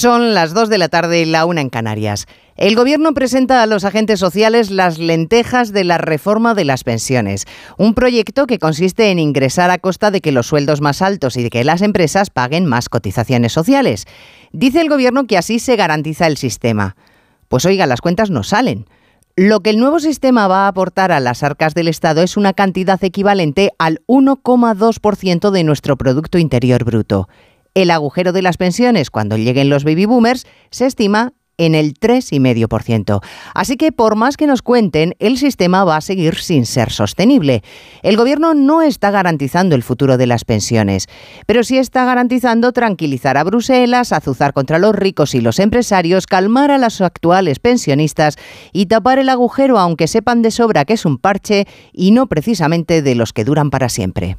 Son las 2 de la tarde y la una en Canarias. El Gobierno presenta a los agentes sociales las lentejas de la reforma de las pensiones, un proyecto que consiste en ingresar a costa de que los sueldos más altos y de que las empresas paguen más cotizaciones sociales. Dice el Gobierno que así se garantiza el sistema. Pues oiga, las cuentas no salen. Lo que el nuevo sistema va a aportar a las arcas del Estado es una cantidad equivalente al 1,2% de nuestro Producto Interior Bruto. El agujero de las pensiones cuando lleguen los baby boomers se estima en el 3,5%. Así que por más que nos cuenten, el sistema va a seguir sin ser sostenible. El gobierno no está garantizando el futuro de las pensiones, pero sí está garantizando tranquilizar a Bruselas, azuzar contra los ricos y los empresarios, calmar a los actuales pensionistas y tapar el agujero aunque sepan de sobra que es un parche y no precisamente de los que duran para siempre.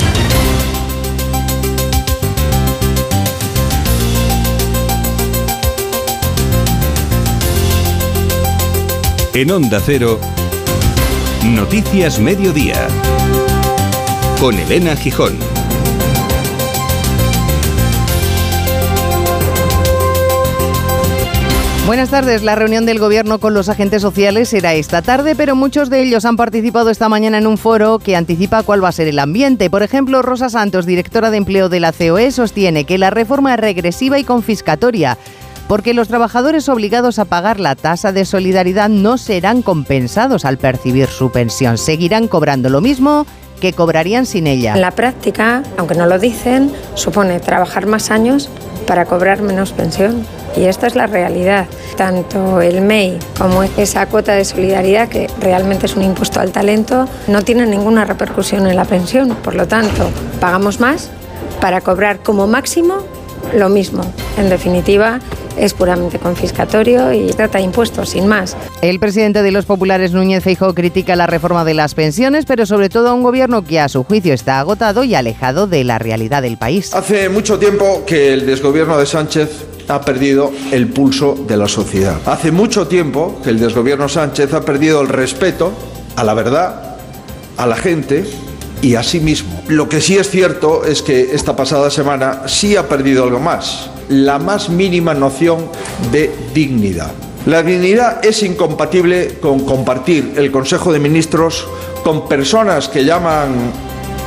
En Onda Cero, Noticias Mediodía, con Elena Gijón. Buenas tardes. La reunión del Gobierno con los agentes sociales será esta tarde, pero muchos de ellos han participado esta mañana en un foro que anticipa cuál va a ser el ambiente. Por ejemplo, Rosa Santos, directora de empleo de la COE, sostiene que la reforma es regresiva y confiscatoria porque los trabajadores obligados a pagar la tasa de solidaridad no serán compensados al percibir su pensión. Seguirán cobrando lo mismo que cobrarían sin ella. La práctica, aunque no lo dicen, supone trabajar más años para cobrar menos pensión. Y esta es la realidad. Tanto el MEI como esa cuota de solidaridad, que realmente es un impuesto al talento, no tiene ninguna repercusión en la pensión. Por lo tanto, pagamos más para cobrar como máximo lo mismo. En definitiva, es puramente confiscatorio y trata de impuestos, sin más. El presidente de los populares, Núñez Feijóo, critica la reforma de las pensiones, pero sobre todo a un gobierno que a su juicio está agotado y alejado de la realidad del país. Hace mucho tiempo que el desgobierno de Sánchez ha perdido el pulso de la sociedad. Hace mucho tiempo que el desgobierno Sánchez ha perdido el respeto a la verdad, a la gente y a sí mismo. Lo que sí es cierto es que esta pasada semana sí ha perdido algo más, la más mínima noción de dignidad. La dignidad es incompatible con compartir el Consejo de Ministros con personas que llaman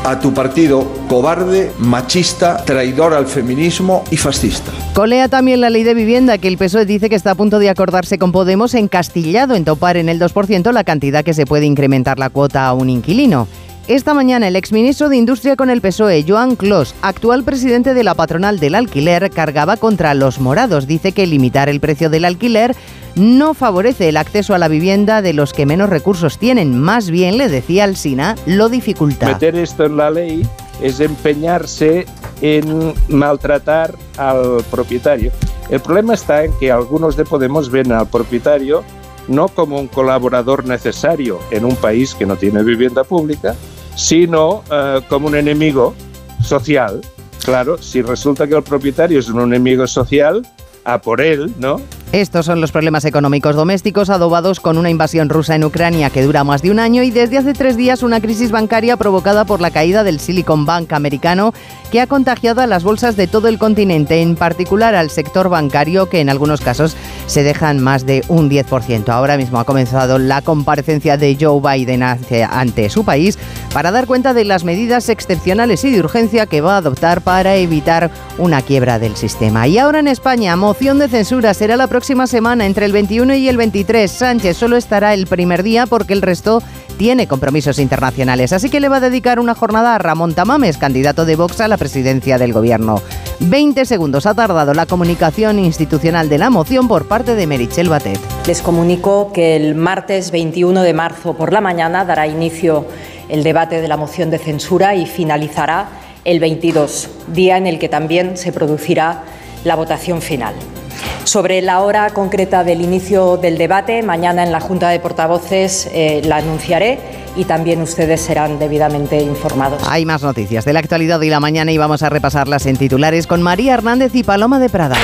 a tu partido cobarde, machista, traidor al feminismo y fascista. Colea también la ley de vivienda que el PSOE dice que está a punto de acordarse con Podemos encastillado en topar en el 2% la cantidad que se puede incrementar la cuota a un inquilino. Esta mañana el exministro de Industria con el PSOE, Joan Clos, actual presidente de la patronal del alquiler, cargaba contra los morados. Dice que limitar el precio del alquiler no favorece el acceso a la vivienda de los que menos recursos tienen. Más bien, le decía al SINA, lo dificulta. Meter esto en la ley es empeñarse en maltratar al propietario. El problema está en que algunos de Podemos ven al propietario no como un colaborador necesario en un país que no tiene vivienda pública, sino eh, como un enemigo social. Claro, si resulta que el propietario es un enemigo social, a por él, ¿no? Estos son los problemas económicos domésticos adobados con una invasión rusa en Ucrania que dura más de un año y desde hace tres días una crisis bancaria provocada por la caída del Silicon Bank americano que ha contagiado a las bolsas de todo el continente, en particular al sector bancario que en algunos casos se dejan más de un 10%. Ahora mismo ha comenzado la comparecencia de Joe Biden ante su país para dar cuenta de las medidas excepcionales y de urgencia que va a adoptar para evitar una quiebra del sistema. Y ahora en España, moción de censura será la próxima próxima semana, entre el 21 y el 23. Sánchez solo estará el primer día porque el resto tiene compromisos internacionales. Así que le va a dedicar una jornada a Ramón Tamames, candidato de Vox a la presidencia del gobierno. 20 segundos ha tardado la comunicación institucional de la moción por parte de Merichel Batet. Les comunico que el martes 21 de marzo por la mañana dará inicio el debate de la moción de censura y finalizará el 22, día en el que también se producirá la votación final. Sobre la hora concreta del inicio del debate, mañana en la Junta de Portavoces eh, la anunciaré y también ustedes serán debidamente informados. Hay más noticias de la actualidad y la mañana y vamos a repasarlas en titulares con María Hernández y Paloma de Prada.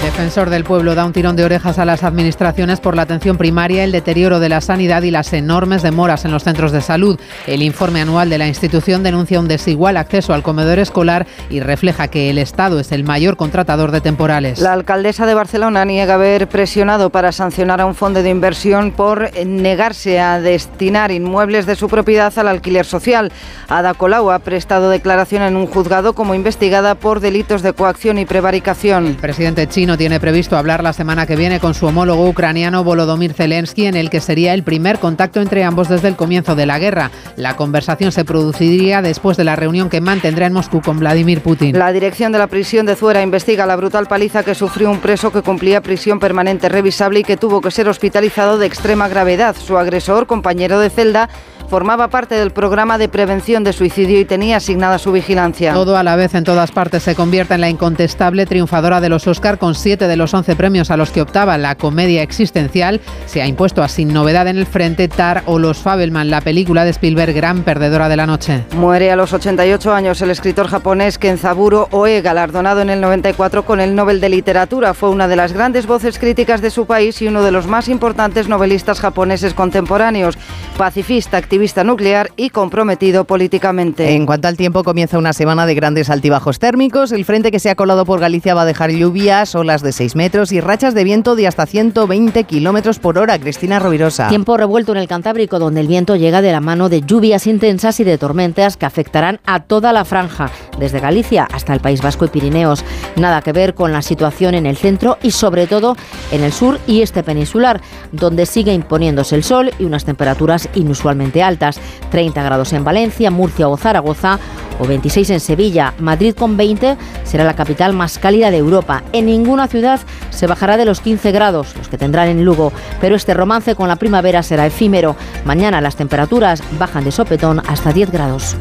El defensor del pueblo da un tirón de orejas a las administraciones por la atención primaria, el deterioro de la sanidad y las enormes demoras en los centros de salud. El informe anual de la institución denuncia un desigual acceso al comedor escolar y refleja que el Estado es el mayor contratador de temporales. La alcaldesa de Barcelona niega haber presionado para sancionar a un fondo de inversión por negarse a destinar inmuebles de su propiedad al alquiler social. Ada Colau ha prestado declaración en un juzgado como investigada por delitos de coacción y prevaricación. El presidente chino tiene previsto hablar la semana que viene con su homólogo ucraniano Volodymyr Zelensky, en el que sería el primer contacto entre ambos desde el comienzo de la guerra. La conversación se produciría después de la reunión que mantendrá en Moscú con Vladimir Putin. La dirección de la prisión de Zuera investiga la brutal paliza que sufrió un preso que cumplía prisión permanente revisable y que tuvo que ser hospitalizado de extrema gravedad. Su agresor, compañero de celda, formaba parte del programa de prevención de suicidio y tenía asignada su vigilancia. Todo a la vez en todas partes se convierte en la incontestable triunfadora de los Oscar con siete de los once premios a los que optaba la comedia existencial. Se ha impuesto a Sin Novedad en el Frente, Tar o Los Fabelman, la película de Spielberg, gran perdedora de la noche. Muere a los 88 años el escritor japonés Kenzaburo Oe, galardonado en el 94 con el Nobel de Literatura. Fue una de las grandes voces críticas de su país y uno de los más importantes novelistas japoneses contemporáneos. Pacifista, activista vista nuclear y comprometido políticamente. En cuanto al tiempo, comienza una semana de grandes altibajos térmicos. El frente que se ha colado por Galicia va a dejar lluvias, olas de 6 metros y rachas de viento de hasta 120 kilómetros por hora. Cristina Rovirosa. Tiempo revuelto en el Cantábrico, donde el viento llega de la mano de lluvias intensas y de tormentas que afectarán a toda la franja, desde Galicia hasta el País Vasco y Pirineos. Nada que ver con la situación en el centro y sobre todo en el sur y este peninsular, donde sigue imponiéndose el sol y unas temperaturas inusualmente altas altas, 30 grados en Valencia, Murcia o Zaragoza o 26 en Sevilla. Madrid con 20 será la capital más cálida de Europa. En ninguna ciudad se bajará de los 15 grados, los que tendrán en Lugo, pero este romance con la primavera será efímero. Mañana las temperaturas bajan de sopetón hasta 10 grados.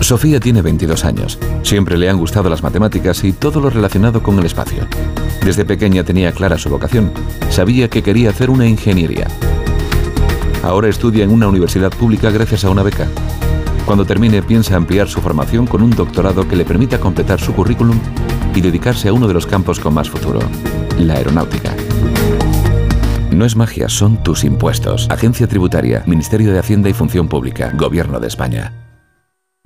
Sofía tiene 22 años. Siempre le han gustado las matemáticas y todo lo relacionado con el espacio. Desde pequeña tenía clara su vocación. Sabía que quería hacer una ingeniería. Ahora estudia en una universidad pública gracias a una beca. Cuando termine piensa ampliar su formación con un doctorado que le permita completar su currículum y dedicarse a uno de los campos con más futuro, la aeronáutica. No es magia, son tus impuestos. Agencia Tributaria, Ministerio de Hacienda y Función Pública, Gobierno de España.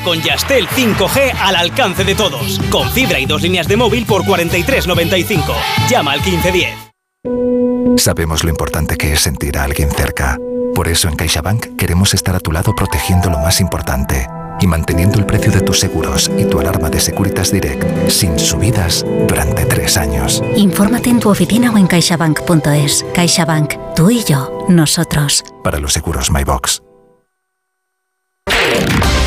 Ahora con Yastel 5G al alcance de todos. Con fibra y dos líneas de móvil por 43.95. Llama al 1510. Sabemos lo importante que es sentir a alguien cerca. Por eso en CaixaBank queremos estar a tu lado protegiendo lo más importante y manteniendo el precio de tus seguros y tu alarma de Securitas Direct sin subidas durante tres años. Infórmate en tu oficina o en caixabank.es. CaixaBank, tú y yo, nosotros. Para los seguros MyBox.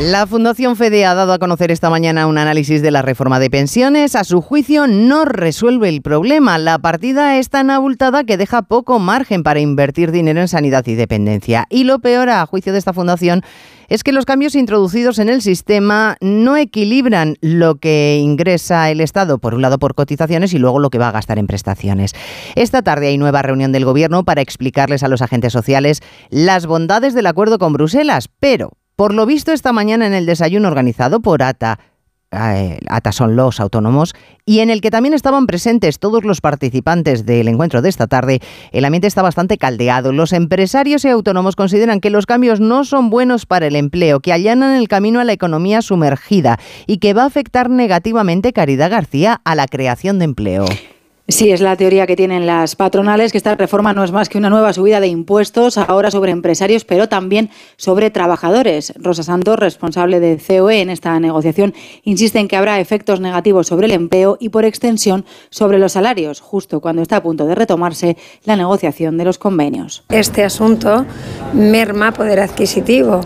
La Fundación FEDE ha dado a conocer esta mañana un análisis de la reforma de pensiones. A su juicio, no resuelve el problema. La partida es tan abultada que deja poco margen para invertir dinero en sanidad y dependencia. Y lo peor, a juicio de esta fundación, es que los cambios introducidos en el sistema no equilibran lo que ingresa el Estado, por un lado por cotizaciones y luego lo que va a gastar en prestaciones. Esta tarde hay nueva reunión del Gobierno para explicarles a los agentes sociales las bondades del acuerdo con Bruselas, pero, por lo visto esta mañana en el desayuno organizado por ATA, eh, son los autónomos, y en el que también estaban presentes todos los participantes del encuentro de esta tarde, el ambiente está bastante caldeado. Los empresarios y autónomos consideran que los cambios no son buenos para el empleo, que allanan el camino a la economía sumergida y que va a afectar negativamente, Caridad García, a la creación de empleo. Sí, es la teoría que tienen las patronales, que esta reforma no es más que una nueva subida de impuestos, ahora sobre empresarios, pero también sobre trabajadores. Rosa Santos, responsable de COE en esta negociación, insiste en que habrá efectos negativos sobre el empleo y, por extensión, sobre los salarios, justo cuando está a punto de retomarse la negociación de los convenios. Este asunto merma poder adquisitivo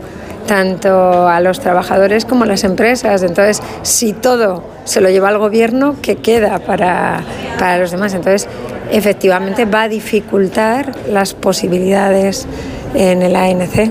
tanto a los trabajadores como a las empresas. Entonces, si todo se lo lleva al gobierno, ¿qué queda para, para los demás? Entonces, efectivamente va a dificultar las posibilidades en el ANC.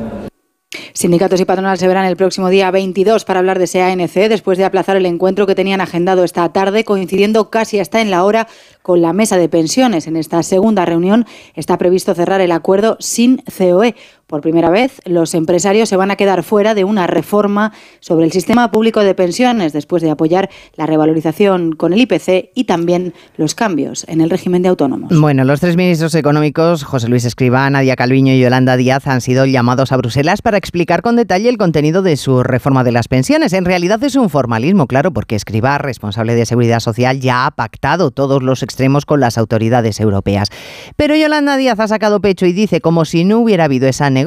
Sindicatos y patronales se verán el próximo día 22 para hablar de ese ANC después de aplazar el encuentro que tenían agendado esta tarde, coincidiendo casi hasta en la hora con la mesa de pensiones. En esta segunda reunión está previsto cerrar el acuerdo sin COE. Por primera vez, los empresarios se van a quedar fuera de una reforma sobre el sistema público de pensiones después de apoyar la revalorización con el IPC y también los cambios en el régimen de autónomos. Bueno, los tres ministros económicos, José Luis Escribá, Nadia Calviño y Yolanda Díaz, han sido llamados a Bruselas para explicar con detalle el contenido de su reforma de las pensiones. En realidad es un formalismo, claro, porque Escribá, responsable de Seguridad Social, ya ha pactado todos los extremos con las autoridades europeas. Pero Yolanda Díaz ha sacado pecho y dice, como si no hubiera habido esa negociación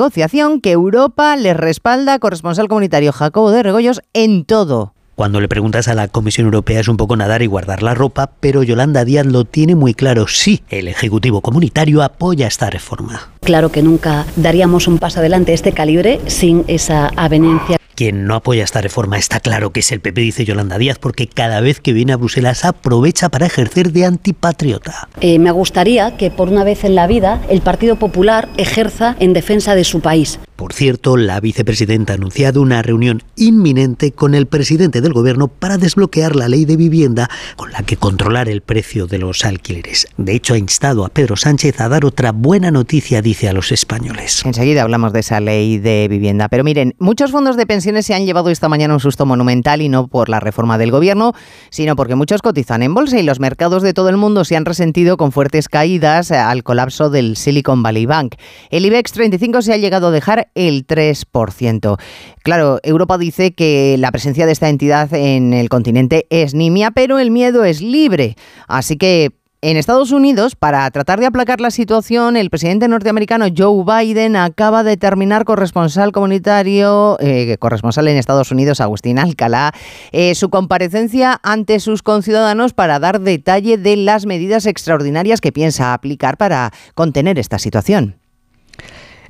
que Europa le respalda, corresponsal comunitario Jacobo de Regoyos, en todo. Cuando le preguntas a la Comisión Europea es un poco nadar y guardar la ropa, pero Yolanda Díaz lo tiene muy claro. Sí, el Ejecutivo Comunitario apoya esta reforma. Claro que nunca daríamos un paso adelante este calibre sin esa avenencia. Quien no apoya esta reforma está claro que es el PP, dice Yolanda Díaz, porque cada vez que viene a Bruselas aprovecha para ejercer de antipatriota. Eh, me gustaría que por una vez en la vida el Partido Popular ejerza en defensa de su país. Por cierto, la vicepresidenta ha anunciado una reunión inminente con el presidente del gobierno para desbloquear la ley de vivienda con la que controlar el precio de los alquileres. De hecho, ha instado a Pedro Sánchez a dar otra buena noticia, dice a los españoles. Enseguida hablamos de esa ley de vivienda. Pero miren, muchos fondos de pensiones se han llevado esta mañana un susto monumental y no por la reforma del gobierno, sino porque muchos cotizan en bolsa y los mercados de todo el mundo se han resentido con fuertes caídas al colapso del Silicon Valley Bank. El IBEX 35 se ha llegado a dejar el 3%. Claro, Europa dice que la presencia de esta entidad en el continente es nimia, pero el miedo es libre. Así que en Estados Unidos, para tratar de aplacar la situación, el presidente norteamericano Joe Biden acaba de terminar corresponsal comunitario, eh, corresponsal en Estados Unidos, Agustín Alcalá, eh, su comparecencia ante sus conciudadanos para dar detalle de las medidas extraordinarias que piensa aplicar para contener esta situación.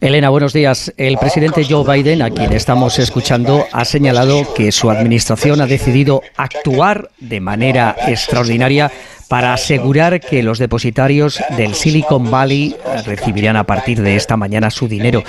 Elena, buenos días. El presidente Joe Biden, a quien estamos escuchando, ha señalado que su administración ha decidido actuar de manera extraordinaria para asegurar que los depositarios del Silicon Valley recibirán a partir de esta mañana su dinero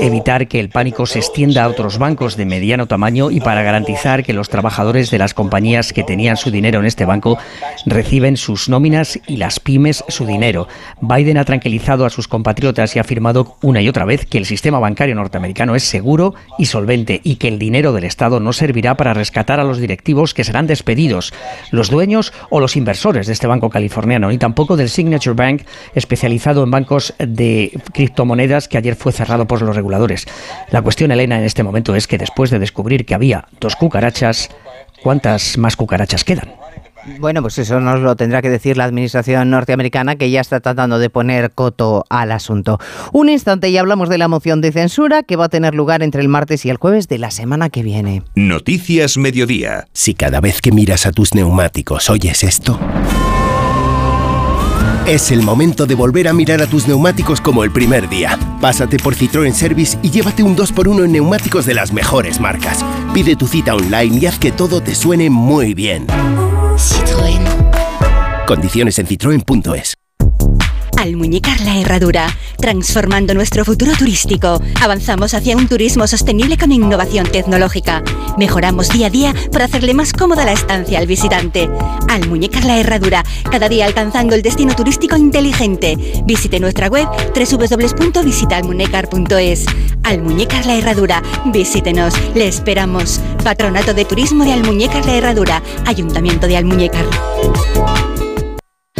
evitar que el pánico se extienda a otros bancos de mediano tamaño y para garantizar que los trabajadores de las compañías que tenían su dinero en este banco reciben sus nóminas y las pymes su dinero. Biden ha tranquilizado a sus compatriotas y ha afirmado una y otra vez que el sistema bancario norteamericano es seguro y solvente y que el dinero del Estado no servirá para rescatar a los directivos que serán despedidos, los dueños o los inversores de este banco californiano, ni tampoco del Signature Bank especializado en bancos de criptomonedas que ayer fue cerrado por los reguladores. La cuestión, Elena, en este momento es que después de descubrir que había dos cucarachas, ¿cuántas más cucarachas quedan? Bueno, pues eso nos lo tendrá que decir la administración norteamericana que ya está tratando de poner coto al asunto. Un instante y hablamos de la moción de censura que va a tener lugar entre el martes y el jueves de la semana que viene. Noticias Mediodía. Si cada vez que miras a tus neumáticos oyes esto... Es el momento de volver a mirar a tus neumáticos como el primer día. Pásate por Citroën Service y llévate un 2x1 en neumáticos de las mejores marcas. Pide tu cita online y haz que todo te suene muy bien. Citroën. Condiciones en citroen.es. Almuñécar la Herradura, transformando nuestro futuro turístico. Avanzamos hacia un turismo sostenible con innovación tecnológica. Mejoramos día a día para hacerle más cómoda la estancia al visitante. Almuñécar la Herradura, cada día alcanzando el destino turístico inteligente. Visite nuestra web www.visitaalmuñécar.es. Almuñécar la Herradura, visítenos, le esperamos. Patronato de Turismo de Almuñécar la Herradura, Ayuntamiento de Almuñécar.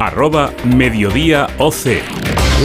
arroba Mediodía OC.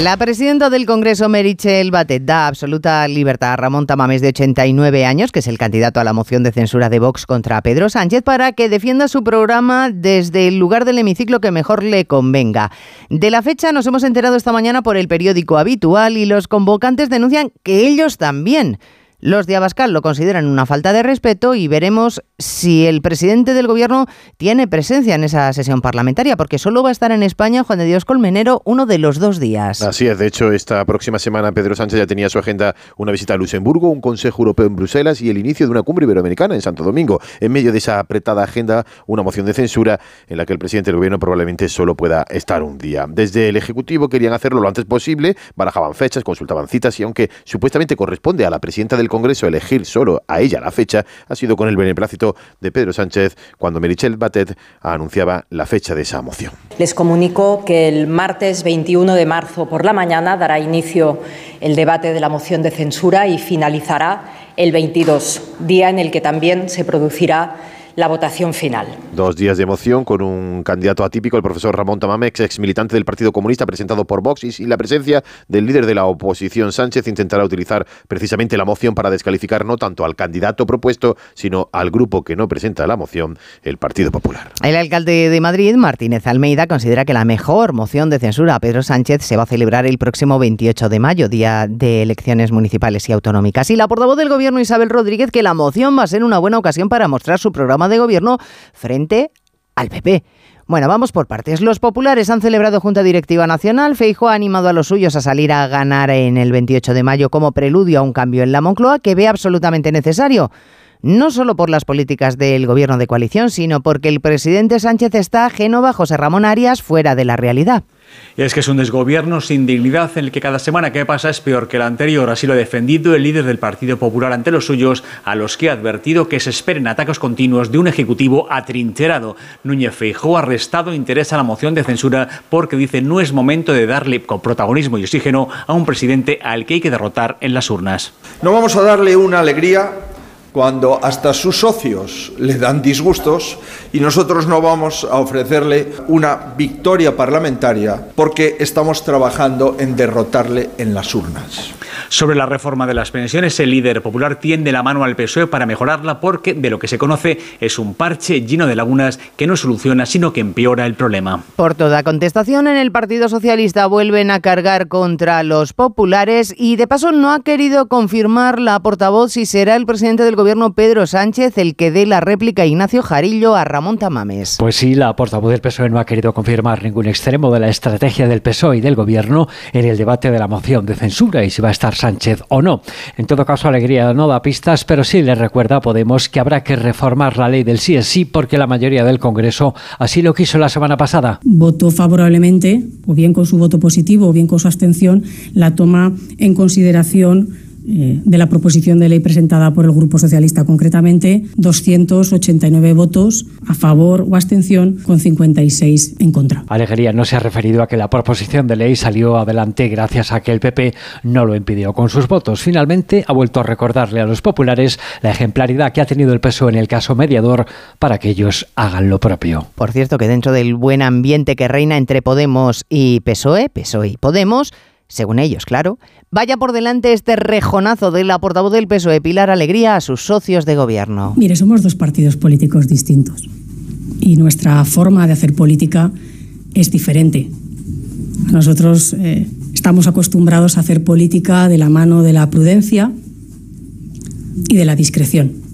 La presidenta del Congreso, Merichel Batet, da absoluta libertad a Ramón Tamames, de 89 años, que es el candidato a la moción de censura de Vox contra Pedro Sánchez, para que defienda su programa desde el lugar del hemiciclo que mejor le convenga. De la fecha nos hemos enterado esta mañana por el periódico habitual y los convocantes denuncian que ellos también los de Abascal lo consideran una falta de respeto y veremos si el presidente del gobierno tiene presencia en esa sesión parlamentaria, porque solo va a estar en España Juan de Dios Colmenero uno de los dos días. Así es, de hecho, esta próxima semana Pedro Sánchez ya tenía su agenda una visita a Luxemburgo, un Consejo Europeo en Bruselas y el inicio de una cumbre iberoamericana en Santo Domingo. En medio de esa apretada agenda, una moción de censura en la que el presidente del gobierno probablemente solo pueda estar un día. Desde el Ejecutivo querían hacerlo lo antes posible, barajaban fechas, consultaban citas y aunque supuestamente corresponde a la presidenta del Congreso elegir solo a ella la fecha, ha sido con el beneplácito de Pedro Sánchez cuando Merichel Batet anunciaba la fecha de esa moción. Les comunico que el martes 21 de marzo por la mañana dará inicio el debate de la moción de censura y finalizará el 22, día en el que también se producirá la votación final. Dos días de emoción con un candidato atípico, el profesor Ramón Tamamex, ex militante del Partido Comunista, presentado por Vox, y sin la presencia del líder de la oposición, Sánchez, intentará utilizar precisamente la moción para descalificar no tanto al candidato propuesto, sino al grupo que no presenta la moción, el Partido Popular. El alcalde de Madrid, Martínez Almeida, considera que la mejor moción de censura a Pedro Sánchez se va a celebrar el próximo 28 de mayo, día de elecciones municipales y autonómicas. Y la portavoz del Gobierno, Isabel Rodríguez, que la moción va a ser una buena ocasión para mostrar su programa de gobierno frente al PP. Bueno, vamos por partes. Los populares han celebrado Junta Directiva Nacional. Feijo ha animado a los suyos a salir a ganar en el 28 de mayo como preludio a un cambio en la Moncloa que ve absolutamente necesario. No solo por las políticas del gobierno de coalición, sino porque el presidente Sánchez está ajeno José Ramón Arias fuera de la realidad. Es que es un desgobierno sin dignidad en el que cada semana que pasa es peor que el anterior. Así lo ha defendido el líder del Partido Popular ante los suyos, a los que ha advertido que se esperen ataques continuos de un ejecutivo atrincherado. Núñez Feijóo ha restado interés a la moción de censura porque dice no es momento de darle protagonismo y oxígeno a un presidente al que hay que derrotar en las urnas. No vamos a darle una alegría cuando hasta sus socios le dan disgustos y nosotros no vamos a ofrecerle una victoria parlamentaria porque estamos trabajando en derrotarle en las urnas. Sobre la reforma de las pensiones, el líder popular tiende la mano al PSOE para mejorarla porque, de lo que se conoce, es un parche lleno de lagunas que no soluciona, sino que empeora el problema. Por toda contestación, en el Partido Socialista vuelven a cargar contra los populares y, de paso, no ha querido confirmar la portavoz si será el presidente del gobierno Pedro Sánchez el que dé la réplica a Ignacio Jarillo a Ramón Tamames. Pues sí, la portavoz del PSOE no ha querido confirmar ningún extremo de la estrategia del PSOE y del gobierno en el debate de la moción de censura y si va a estar Sánchez o no. En todo caso, Alegría no da pistas, pero sí le recuerda a Podemos que habrá que reformar la ley del sí es sí porque la mayoría del Congreso así lo quiso la semana pasada. Votó favorablemente, o bien con su voto positivo o bien con su abstención, la toma en consideración eh, de la proposición de ley presentada por el Grupo Socialista, concretamente 289 votos a favor o abstención con 56 en contra. Alegría no se ha referido a que la proposición de ley salió adelante gracias a que el PP no lo impidió con sus votos. Finalmente ha vuelto a recordarle a los populares la ejemplaridad que ha tenido el PSOE en el caso mediador para que ellos hagan lo propio. Por cierto, que dentro del buen ambiente que reina entre Podemos y PSOE, PSOE y Podemos, según ellos, claro, vaya por delante este rejonazo de la portavoz del PSOE, Pilar Alegría, a sus socios de gobierno. Mire, somos dos partidos políticos distintos y nuestra forma de hacer política es diferente. Nosotros eh, estamos acostumbrados a hacer política de la mano de la prudencia y de la discreción.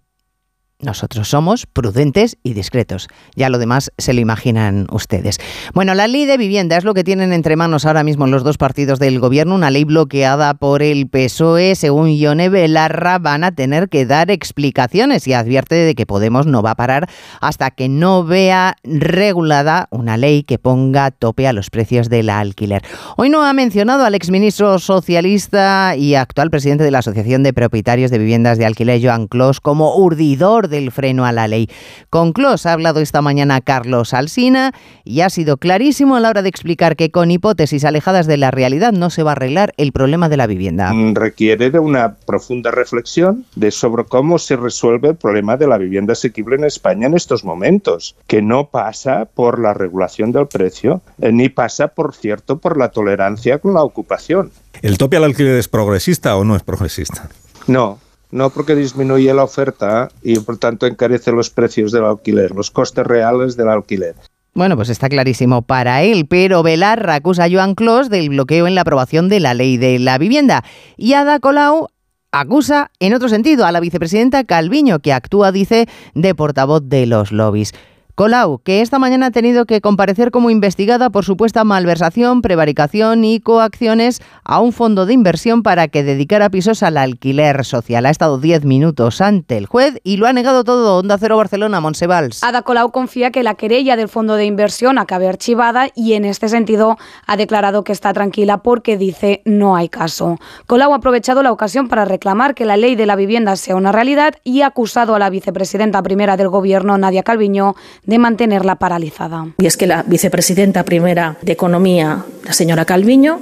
Nosotros somos prudentes y discretos. Ya lo demás se lo imaginan ustedes. Bueno, la ley de vivienda es lo que tienen entre manos ahora mismo los dos partidos del gobierno, una ley bloqueada por el PSOE. Según Ione Belarra, van a tener que dar explicaciones y advierte de que Podemos no va a parar hasta que no vea regulada una ley que ponga tope a los precios del alquiler. Hoy no ha mencionado al exministro socialista y actual presidente de la Asociación de Propietarios de Viviendas de Alquiler, Joan Clos, como urdidor del freno a la ley. Con Clos ha hablado esta mañana Carlos Alsina y ha sido clarísimo a la hora de explicar que con hipótesis alejadas de la realidad no se va a arreglar el problema de la vivienda. Requiere de una profunda reflexión de sobre cómo se resuelve el problema de la vivienda asequible en España en estos momentos, que no pasa por la regulación del precio, eh, ni pasa, por cierto, por la tolerancia con la ocupación. ¿El tope al alquiler es progresista o no es progresista? No, no porque disminuye la oferta y por tanto encarece los precios del alquiler, los costes reales del alquiler. Bueno, pues está clarísimo para él, pero Belarra acusa a Joan Clos del bloqueo en la aprobación de la ley de la vivienda. Y Ada Colau acusa, en otro sentido, a la vicepresidenta Calviño, que actúa, dice, de portavoz de los lobbies. Colau, que esta mañana ha tenido que comparecer como investigada por supuesta malversación, prevaricación y coacciones a un fondo de inversión para que dedicara pisos al alquiler social. Ha estado 10 minutos ante el juez y lo ha negado todo. Onda Cero Barcelona, Monsevals. Ada Colau confía que la querella del fondo de inversión acabe archivada y en este sentido ha declarado que está tranquila porque dice no hay caso. Colau ha aprovechado la ocasión para reclamar que la ley de la vivienda sea una realidad y ha acusado a la vicepresidenta primera del gobierno, Nadia Calviño, de mantenerla paralizada. Y es que la vicepresidenta primera de Economía, la señora Calviño,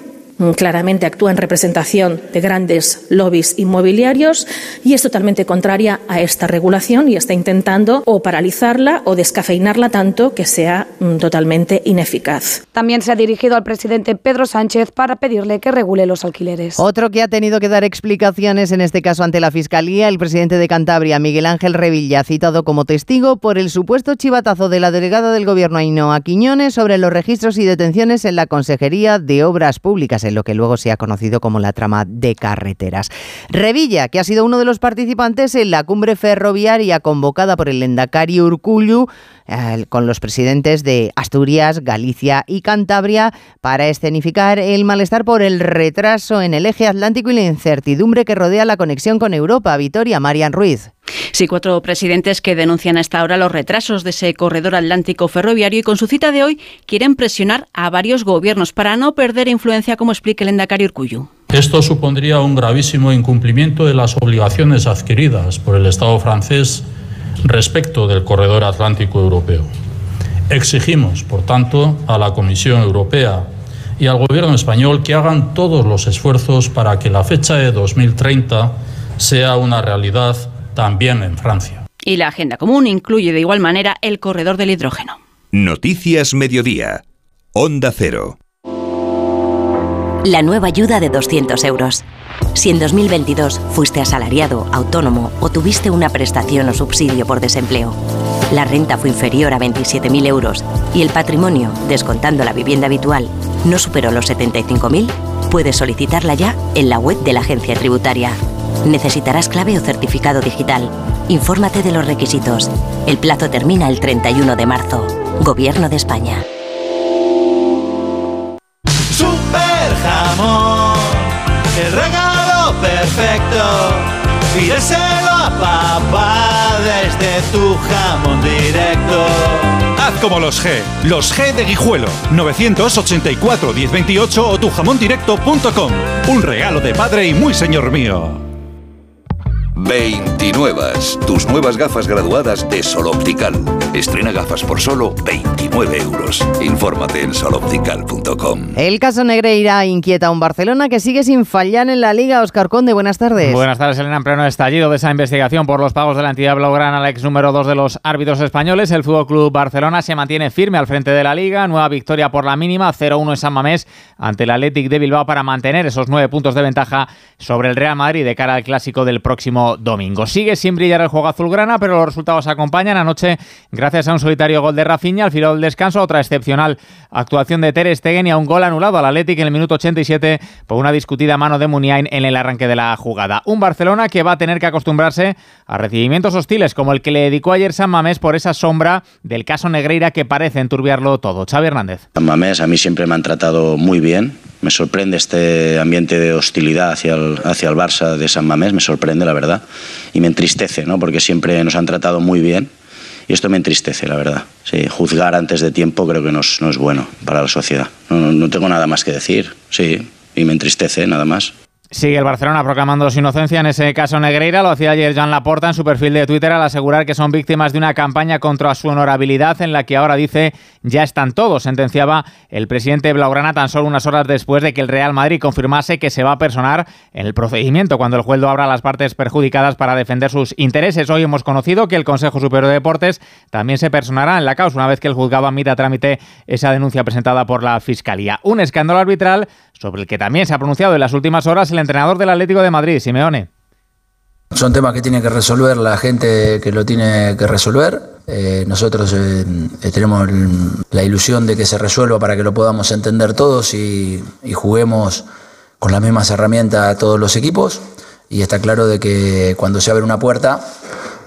claramente actúa en representación de grandes lobbies inmobiliarios y es totalmente contraria a esta regulación y está intentando o paralizarla o descafeinarla tanto que sea mm, totalmente ineficaz. También se ha dirigido al presidente Pedro Sánchez para pedirle que regule los alquileres. Otro que ha tenido que dar explicaciones, en este caso ante la Fiscalía, el presidente de Cantabria, Miguel Ángel Revilla, citado como testigo por el supuesto chivatazo de la delegada del Gobierno Ainhoa Quiñones sobre los registros y detenciones en la Consejería de Obras Públicas lo que luego se ha conocido como la trama de carreteras. Revilla, que ha sido uno de los participantes en la cumbre ferroviaria convocada por el Endacari Urcullu, eh, con los presidentes de Asturias, Galicia y Cantabria para escenificar el malestar por el retraso en el eje atlántico y la incertidumbre que rodea la conexión con Europa. Vitoria, Marian Ruiz. Sí, cuatro presidentes que denuncian hasta ahora los retrasos de ese corredor atlántico ferroviario y con su cita de hoy quieren presionar a varios gobiernos para no perder influencia, como explica el Endacari Urcuyu. Esto supondría un gravísimo incumplimiento de las obligaciones adquiridas por el Estado francés respecto del corredor atlántico europeo. Exigimos, por tanto, a la Comisión Europea y al Gobierno español que hagan todos los esfuerzos para que la fecha de 2030 sea una realidad también en Francia. Y la agenda común incluye de igual manera el corredor del hidrógeno. Noticias Mediodía. Onda Cero. La nueva ayuda de 200 euros. Si en 2022 fuiste asalariado, autónomo o tuviste una prestación o subsidio por desempleo, la renta fue inferior a 27.000 euros y el patrimonio, descontando la vivienda habitual, no superó los 75.000, puedes solicitarla ya en la web de la agencia tributaria. Necesitarás clave o certificado digital. Infórmate de los requisitos. El plazo termina el 31 de marzo. Gobierno de España. Super jamón, el regalo perfecto. Pídeselo a papá desde tu jamón directo. Haz como los G, los G de Guijuelo, 984 1028 o tujamondirecto.com. Un regalo de padre y muy señor mío. 29. Tus nuevas gafas graduadas de Sol Optical. Estrena gafas por solo 29 euros. Infórmate en soloptical.com. El caso Negreira inquieta a un Barcelona que sigue sin fallar en la Liga. Oscar Conde, buenas tardes. Buenas tardes, Elena. En pleno estallido de esa investigación por los pagos de la entidad blaugrana al ex número 2 de los árbitros españoles, el Fútbol Club Barcelona se mantiene firme al frente de la Liga. Nueva victoria por la mínima, 0-1 en San Mamés ante el Athletic de Bilbao para mantener esos nueve puntos de ventaja sobre el Real Madrid de cara al clásico del próximo domingo. Sigue sin brillar el juego azulgrana, pero los resultados acompañan. Anoche, gracias a un solitario gol de Rafinha, al final del descanso, otra excepcional actuación de Ter Stegen y a un gol anulado al Athletic en el minuto 87 por una discutida mano de Muniain en el arranque de la jugada. Un Barcelona que va a tener que acostumbrarse a recibimientos hostiles, como el que le dedicó ayer San Mamés por esa sombra del caso Negreira que parece enturbiarlo todo. Xavi Hernández. San Mamés a mí siempre me han tratado muy bien. Me sorprende este ambiente de hostilidad hacia el, hacia el Barça de San Mamés, me sorprende la verdad. Y me entristece, ¿no? porque siempre nos han tratado muy bien. Y esto me entristece, la verdad. Sí, juzgar antes de tiempo creo que no es, no es bueno para la sociedad. No, no, no tengo nada más que decir, sí, y me entristece, nada más. Sigue el Barcelona proclamando su inocencia en ese caso Negreira. Lo hacía ayer Joan Laporta en su perfil de Twitter al asegurar que son víctimas de una campaña contra su honorabilidad en la que ahora dice ya están todos. Sentenciaba el presidente Blaugrana tan solo unas horas después de que el Real Madrid confirmase que se va a personar en el procedimiento cuando el juez lo abra a las partes perjudicadas para defender sus intereses. Hoy hemos conocido que el Consejo Superior de Deportes también se personará en la causa una vez que el juzgado admita trámite esa denuncia presentada por la Fiscalía. Un escándalo arbitral sobre el que también se ha pronunciado en las últimas horas el entrenador del Atlético de Madrid, Simeone. Son temas que tiene que resolver la gente que lo tiene que resolver. Eh, nosotros eh, tenemos la ilusión de que se resuelva para que lo podamos entender todos y, y juguemos con las mismas herramientas a todos los equipos. Y está claro de que cuando se abre una puerta,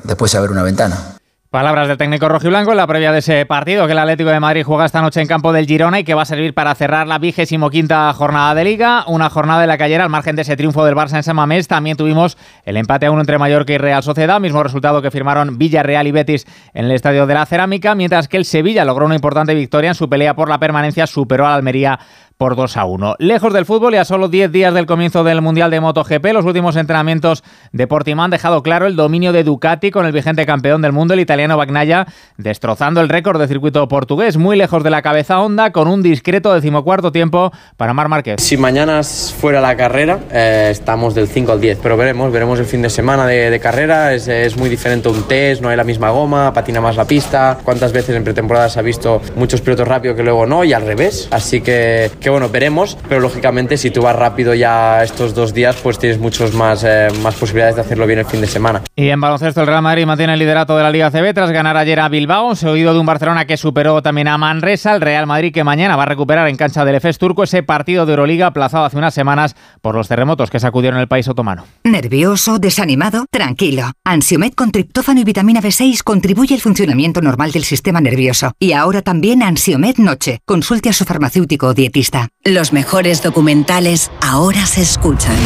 después se abre una ventana. Palabras del técnico rojiblanco en la previa de ese partido que el Atlético de Madrid juega esta noche en campo del Girona y que va a servir para cerrar la vigésimo quinta jornada de Liga. Una jornada de la que ayer, al margen de ese triunfo del Barça en San Mamés, también tuvimos el empate a uno entre Mallorca y Real Sociedad, mismo resultado que firmaron Villarreal y Betis en el Estadio de la Cerámica, mientras que el Sevilla logró una importante victoria en su pelea por la permanencia, superó al Almería por 2 a 1. Lejos del fútbol y a solo 10 días del comienzo del Mundial de MotoGP, los últimos entrenamientos de Portimao han dejado claro el dominio de Ducati con el vigente campeón del mundo, el italiano Bagnaia, destrozando el récord de circuito portugués, muy lejos de la cabeza Honda, con un discreto decimocuarto tiempo para Mar Márquez. Si mañana fuera la carrera, eh, estamos del 5 al 10, pero veremos, veremos el fin de semana de, de carrera, es, es, muy diferente un test, no hay la misma goma, patina más la pista, cuántas veces en pretemporada se ha visto muchos pilotos rápidos que luego no, y al revés, así que, que bueno, veremos, pero lógicamente si tú vas rápido ya estos dos días, pues tienes muchos más, eh, más posibilidades de hacerlo bien el fin de semana. Y en baloncesto el Real Madrid mantiene el liderato de la Liga CB tras ganar ayer a Bilbao, se oído de un Barcelona que superó también a Manresa, el Real Madrid que mañana va a recuperar en cancha del EFES turco ese partido de Euroliga aplazado hace unas semanas por los terremotos que sacudieron el país otomano. ¿Nervioso? ¿Desanimado? Tranquilo. Ansiomed con triptófano y vitamina B6 contribuye al funcionamiento normal del sistema nervioso. Y ahora también Ansiomed Noche. Consulte a su farmacéutico o dietista. Los mejores documentales ahora se escuchan.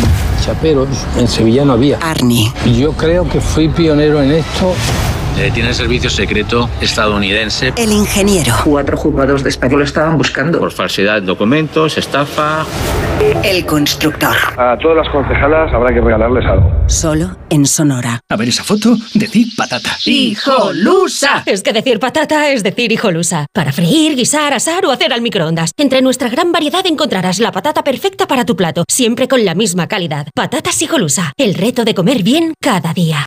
Chaperos, en Sevilla no había. Arnie. Yo creo que fui pionero en esto. Eh, tiene servicio secreto estadounidense. El ingeniero. Cuatro juzgados de español lo estaban buscando. Por falsedad de documentos, estafa. El constructor. A todas las concejalas habrá que regalarles algo. Solo en Sonora. A ver esa foto, decir patata. ¡Hijolusa! Es que decir patata es decir hijolusa. Para freír, guisar, asar o hacer al microondas. Entre nuestra gran variedad encontrarás la patata perfecta para tu plato, siempre con la misma calidad. Patatas hijolusa. El reto de comer bien cada día.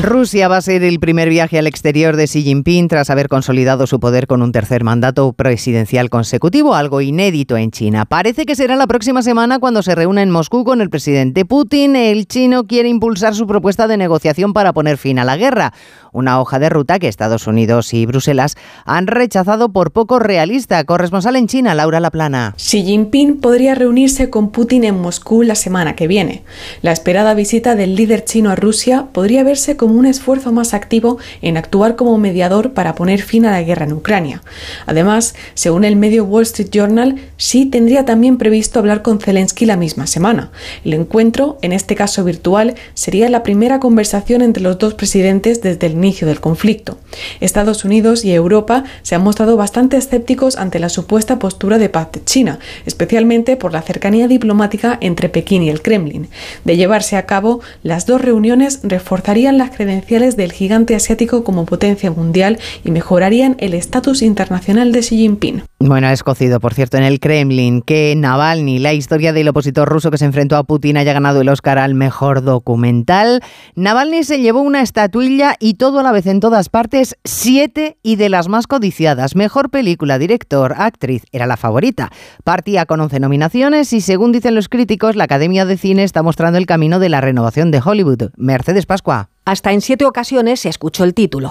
Rusia va a ser el primer viaje al exterior de Xi Jinping tras haber consolidado su poder con un tercer mandato presidencial consecutivo, algo inédito en China. Parece que será la próxima semana cuando se reúna en Moscú con el presidente Putin. El chino quiere impulsar su propuesta de negociación para poner fin a la guerra, una hoja de ruta que Estados Unidos y Bruselas han rechazado por poco realista. Corresponsal en China, Laura Laplana. Xi Jinping podría reunirse con Putin en Moscú la semana que viene. La esperada visita del líder chino a Rusia podría verse como un esfuerzo más activo en actuar como mediador para poner fin a la guerra en Ucrania. Además, según el medio Wall Street Journal, Xi tendría también previsto hablar con Zelensky la misma semana. El encuentro, en este caso virtual, sería la primera conversación entre los dos presidentes desde el inicio del conflicto. Estados Unidos y Europa se han mostrado bastante escépticos ante la supuesta postura de paz de China, especialmente por la cercanía diplomática entre Pekín y el Kremlin. De llevarse a cabo, las dos reuniones reforzarían la las credenciales del gigante asiático como potencia mundial y mejorarían el estatus internacional de Xi Jinping. Bueno, ha escocido, por cierto, en el Kremlin que Navalny, la historia del opositor ruso que se enfrentó a Putin, haya ganado el Oscar al mejor documental. Navalny se llevó una estatuilla y todo a la vez en todas partes, siete y de las más codiciadas. Mejor película, director, actriz, era la favorita. Partía con 11 nominaciones y según dicen los críticos, la Academia de Cine está mostrando el camino de la renovación de Hollywood. Mercedes Pascua. Hasta en siete ocasiones se escuchó el título.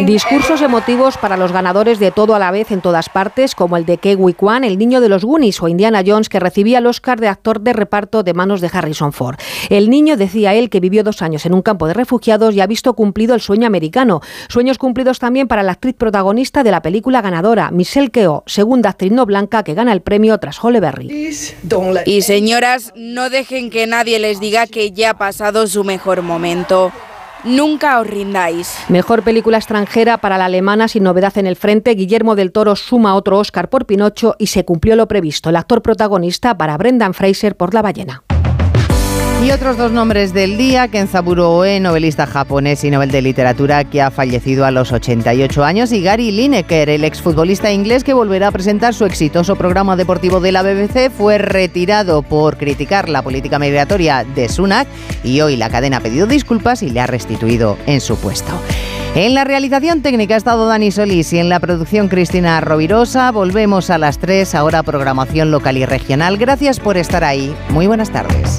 Discursos emotivos para los ganadores de todo a la vez en todas partes, como el de Kewi Kwan, el niño de los Goonies, o Indiana Jones, que recibía el Oscar de actor de reparto de manos de Harrison Ford. El niño decía él que vivió dos años en un campo de refugiados y ha visto cumplido el sueño americano. Sueños cumplidos también para la actriz protagonista de la película ganadora, Michelle Keough, segunda actriz no blanca que gana el premio tras Holly Berry. Y señoras, no dejen que nadie les diga que ya ha pasado su mejor momento. Nunca os rindáis. Mejor película extranjera para la alemana sin novedad en el frente. Guillermo del Toro suma otro Oscar por Pinocho y se cumplió lo previsto. El actor protagonista para Brendan Fraser por La ballena. Y otros dos nombres del día, Kenzaburo Oe, novelista japonés y Nobel de Literatura que ha fallecido a los 88 años, y Gary Lineker, el exfutbolista inglés que volverá a presentar su exitoso programa deportivo de la BBC, fue retirado por criticar la política migratoria de Sunak y hoy la cadena ha pedido disculpas y le ha restituido en su puesto. En la realización técnica ha estado Dani Solís y en la producción Cristina Rovirosa. Volvemos a las 3, ahora programación local y regional. Gracias por estar ahí. Muy buenas tardes.